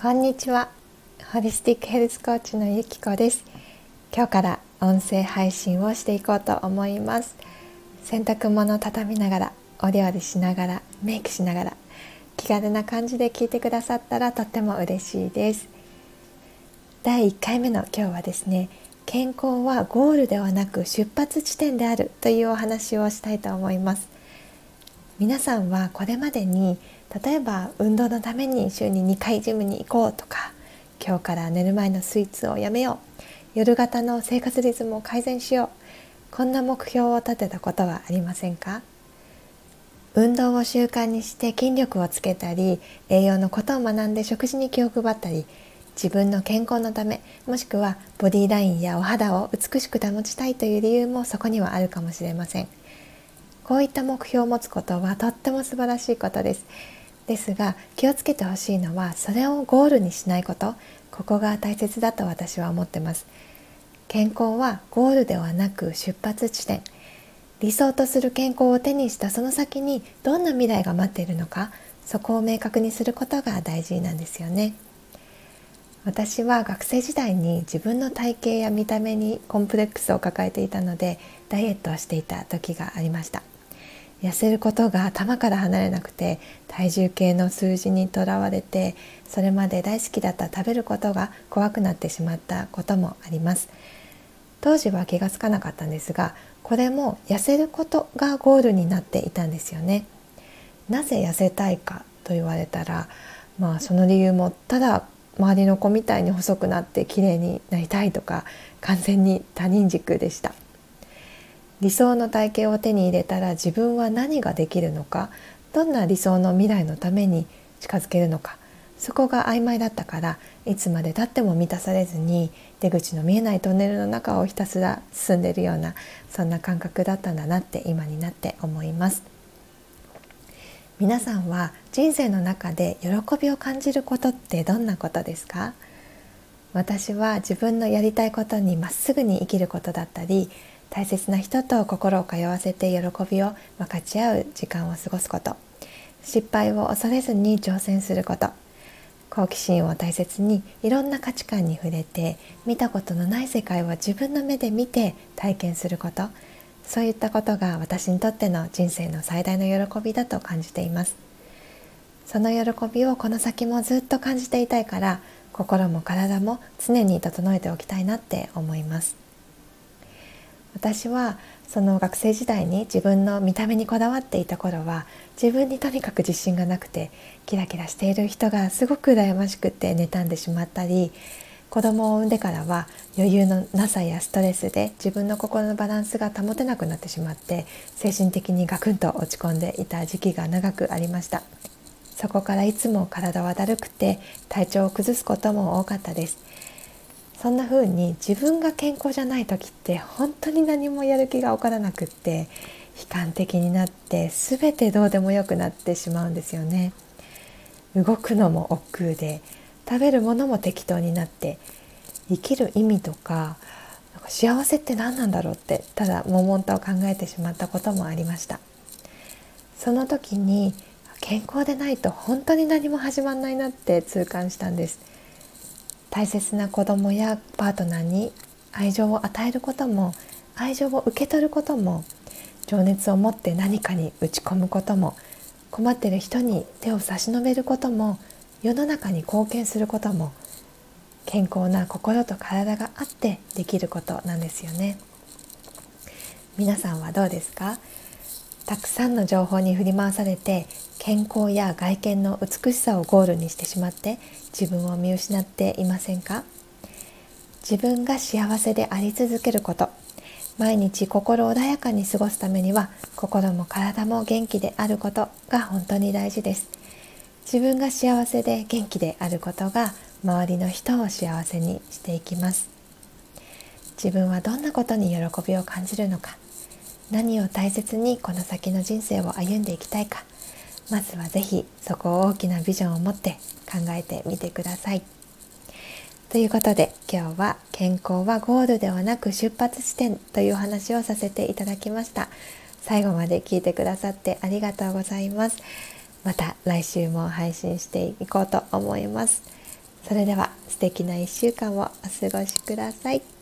こんにちは。ホリスティックヘルスコーチのゆきこです。今日から音声配信をしていこうと思います。洗濯物を畳みながらお料理しながらメイクしながら気軽な感じで聞いてくださったらとっても嬉しいです。第1回目の今日はですね健康はゴールではなく出発地点であるというお話をしたいと思います。皆さんはこれまでに例えば運動のために週に2回ジムに行こうとか今日から寝る前のスイーツをやめよう夜型の生活リズムを改善しようこんな目標を立てたことはありませんか？運動を習慣にして筋力をつけたり栄養のことを学んで食事に気を配ったり自分の健康のためもしくはボディラインやお肌を美しく保ちたいという理由もそこにはあるかもしれません。こういった目標を持つことはとっても素晴らしいことです。ですが気をつけてほしいのはそれをゴールにしないこと。ここが大切だと私は思ってます。健康はゴールではなく出発地点。理想とする健康を手にしたその先にどんな未来が待っているのかそこを明確にすることが大事なんですよね。私は学生時代に自分の体型や見た目にコンプレックスを抱えていたのでダイエットをしていた時がありました。痩せることが頭から離れなくて体重計の数字にとらわれてそれまで大好きだった食べることが怖くなってしまったこともあります。当時は気がつかなかったんですがこれも痩せることがゴールになっていたんですよね。なぜ痩せたいかと言われたらまあその理由もただ周りの子みたいに細くなって綺麗になりたいとか完全に他人軸でした。理想の体型を手に入れたら自分は何ができるのかどんな理想の未来のために近づけるのかそこが曖昧だったからいつまでたっても満たされずに出口の見えないトンネルの中をひたすら進んでいるようなそんな感覚だったんだなって今になって思います。皆さんは人生の中で喜びを感じることってどんなことですか？私は自分のやりたいことにまっすぐに生きることだったり大切な人と心を通わせて喜びを分かち合う時間を過ごすこと。失敗を恐れずに挑戦すること。好奇心を大切にいろんな価値観に触れて見たことのない世界を自分の目で見て体験すること。そういったことが私にとっての人生の最大の喜びだと感じています。その喜びをこの先もずっと感じていたいから心も体も常に整えておきたいなって思います。私はその学生時代に自分の見た目にこだわっていた頃は自分にとにかく自信がなくてキラキラしている人がすごく羨ましくて妬んでしまったり子供を産んでからは余裕のなさやストレスで自分の心のバランスが保てなくなってしまって精神的にガクンと落ち込んでいた時期が長くありました。そこからいつも体はだるくて体調を崩すことも多かったです。そんな風に自分が健康じゃない時って本当に何もやる気が起こらなくって悲観的になって全てどうでもよくなってしまうんですよね。動くのも億劫で食べるものも適当になって生きる意味とかなんか幸せって何なんだろうってただ悶々と考えてしまったこともありました。その時に健康でないと本当に何も始まんないなって痛感したんです。大切な子供やパートナーに愛情を与えることも愛情を受け取ることも情熱を持って何かに打ち込むことも困っている人に手を差し伸べることも世の中に貢献することも健康な心と体があってできることなんですよね。皆さんはどうですか？たくさんの情報に振り回されて健康や外見の美しさをゴールにしてしまって自分を見失っていませんか？自分が幸せであり続けること。毎日心穏やかに過ごすためには心も体も元気であることが本当に大事です。自分が幸せで元気であることが周りの人を幸せにしていきます。自分はどんなことに喜びを感じるのか？何を大切にこの先の人生を歩んでいきたいか？まずは是非そこを大きなビジョンを持って考えてみてください。ということで今日は健康はゴールではなく出発地点というお話をさせていただきました。最後まで聞いてくださってありがとうございます。また来週も配信していこうと思います。それでは素敵な1週間をお過ごしください。